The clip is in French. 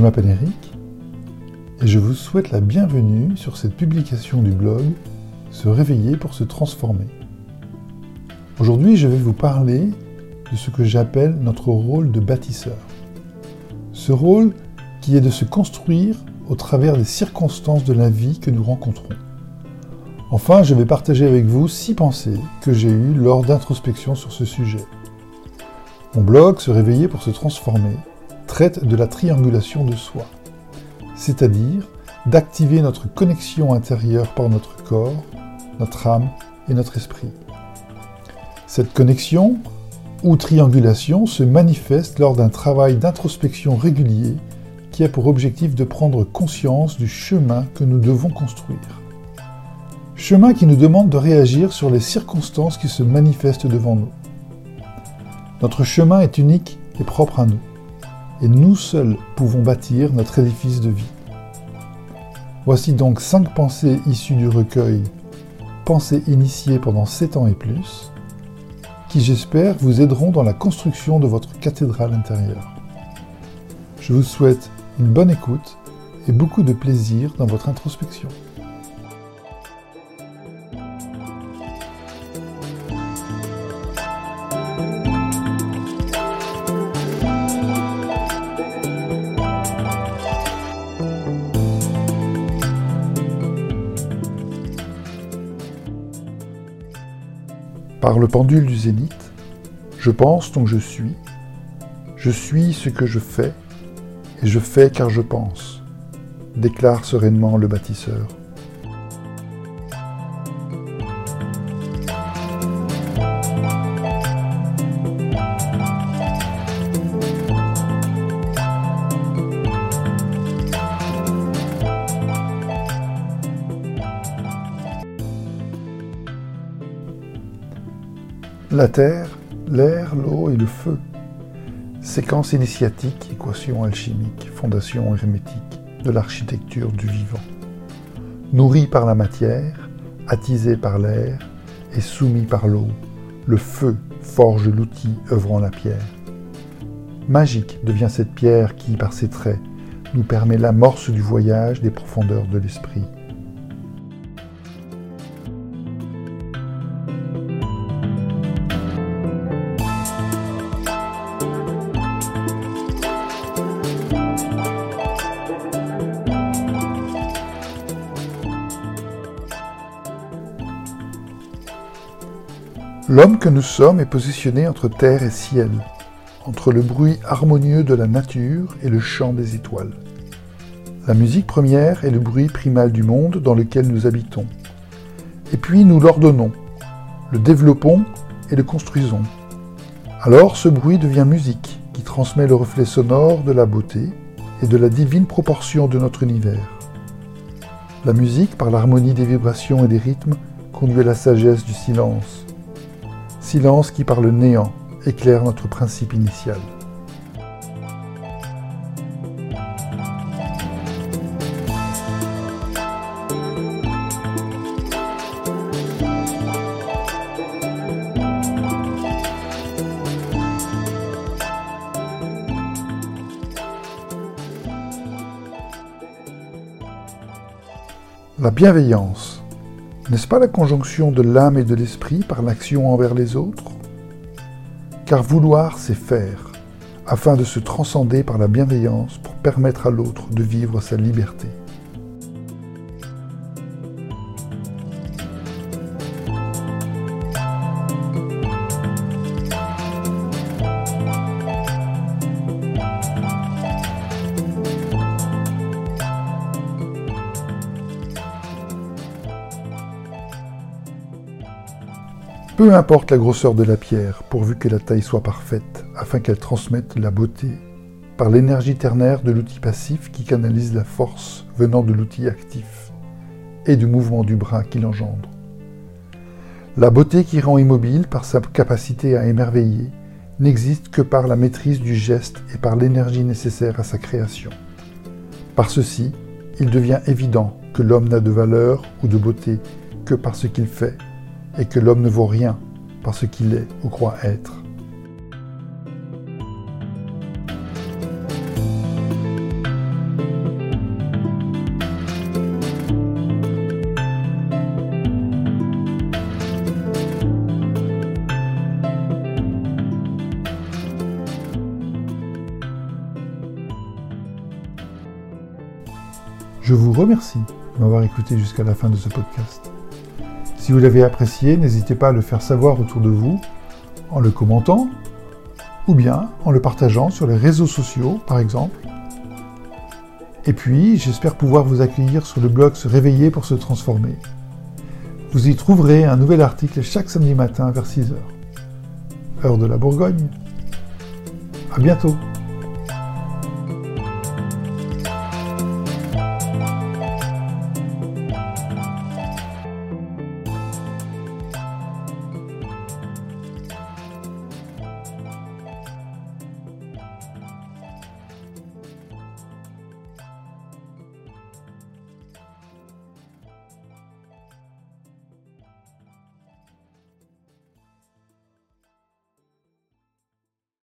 m'appelle Eric et je vous souhaite la bienvenue sur cette publication du blog Se réveiller pour se transformer. Aujourd'hui, je vais vous parler de ce que j'appelle notre rôle de bâtisseur. Ce rôle qui est de se construire au travers des circonstances de la vie que nous rencontrons. Enfin, je vais partager avec vous six pensées que j'ai eues lors d'introspection sur ce sujet. Mon blog, Se réveiller pour se transformer, traite de la triangulation de soi, c'est-à-dire d'activer notre connexion intérieure par notre corps, notre âme et notre esprit. Cette connexion ou triangulation se manifeste lors d'un travail d'introspection régulier qui a pour objectif de prendre conscience du chemin que nous devons construire. Chemin qui nous demande de réagir sur les circonstances qui se manifestent devant nous. Notre chemin est unique et propre à nous, et nous seuls pouvons bâtir notre édifice de vie. Voici donc cinq pensées issues du recueil Pensées initiées pendant sept ans et plus, qui j'espère vous aideront dans la construction de votre cathédrale intérieure. Je vous souhaite une bonne écoute et beaucoup de plaisir dans votre introspection. Par le pendule du zénith, je pense donc je suis, je suis ce que je fais, et je fais car je pense, déclare sereinement le bâtisseur. La terre, l'air, l'eau et le feu. Séquence initiatique, équation alchimique, fondation hermétique de l'architecture du vivant. Nourri par la matière, attisé par l'air et soumis par l'eau, le feu forge l'outil œuvrant la pierre. Magique devient cette pierre qui, par ses traits, nous permet l'amorce du voyage des profondeurs de l'esprit. L'homme que nous sommes est positionné entre terre et ciel, entre le bruit harmonieux de la nature et le chant des étoiles. La musique première est le bruit primal du monde dans lequel nous habitons. Et puis nous l'ordonnons, le développons et le construisons. Alors ce bruit devient musique qui transmet le reflet sonore de la beauté et de la divine proportion de notre univers. La musique, par l'harmonie des vibrations et des rythmes, conduit à la sagesse du silence silence qui par le néant éclaire notre principe initial. La bienveillance n'est-ce pas la conjonction de l'âme et de l'esprit par l'action envers les autres? Car vouloir, c'est faire, afin de se transcender par la bienveillance pour permettre à l'autre de vivre sa liberté. Peu importe la grosseur de la pierre, pourvu que la taille soit parfaite, afin qu'elle transmette la beauté, par l'énergie ternaire de l'outil passif qui canalise la force venant de l'outil actif, et du mouvement du bras qu'il engendre. La beauté qui rend immobile par sa capacité à émerveiller n'existe que par la maîtrise du geste et par l'énergie nécessaire à sa création. Par ceci, il devient évident que l'homme n'a de valeur ou de beauté que par ce qu'il fait et que l'homme ne vaut rien par ce qu'il est ou croit être. Je vous remercie de m'avoir écouté jusqu'à la fin de ce podcast. Si vous l'avez apprécié, n'hésitez pas à le faire savoir autour de vous en le commentant ou bien en le partageant sur les réseaux sociaux, par exemple. Et puis, j'espère pouvoir vous accueillir sur le blog Se réveiller pour se transformer. Vous y trouverez un nouvel article chaque samedi matin vers 6h. Heure de la Bourgogne. À bientôt